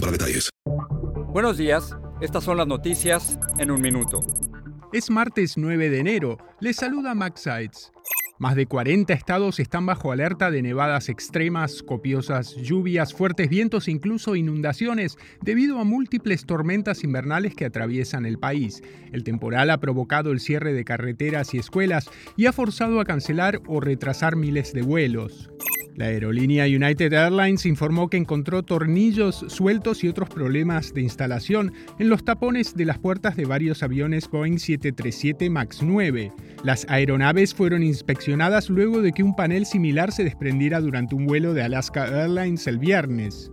para detalles. Buenos días, estas son las noticias en un minuto. Es martes 9 de enero, les saluda Max Sides. Más de 40 estados están bajo alerta de nevadas extremas, copiosas lluvias, fuertes vientos e incluso inundaciones debido a múltiples tormentas invernales que atraviesan el país. El temporal ha provocado el cierre de carreteras y escuelas y ha forzado a cancelar o retrasar miles de vuelos. La aerolínea United Airlines informó que encontró tornillos sueltos y otros problemas de instalación en los tapones de las puertas de varios aviones Boeing 737 MAX 9. Las aeronaves fueron inspeccionadas luego de que un panel similar se desprendiera durante un vuelo de Alaska Airlines el viernes.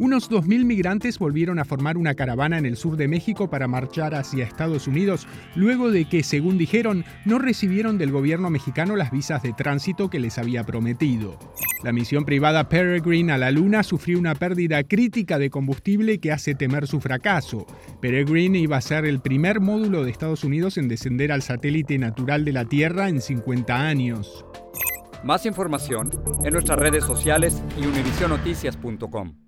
Unos 2.000 migrantes volvieron a formar una caravana en el sur de México para marchar hacia Estados Unidos, luego de que, según dijeron, no recibieron del gobierno mexicano las visas de tránsito que les había prometido. La misión privada Peregrine a la Luna sufrió una pérdida crítica de combustible que hace temer su fracaso. Peregrine iba a ser el primer módulo de Estados Unidos en descender al satélite natural de la Tierra en 50 años. Más información en nuestras redes sociales y univisionoticias.com.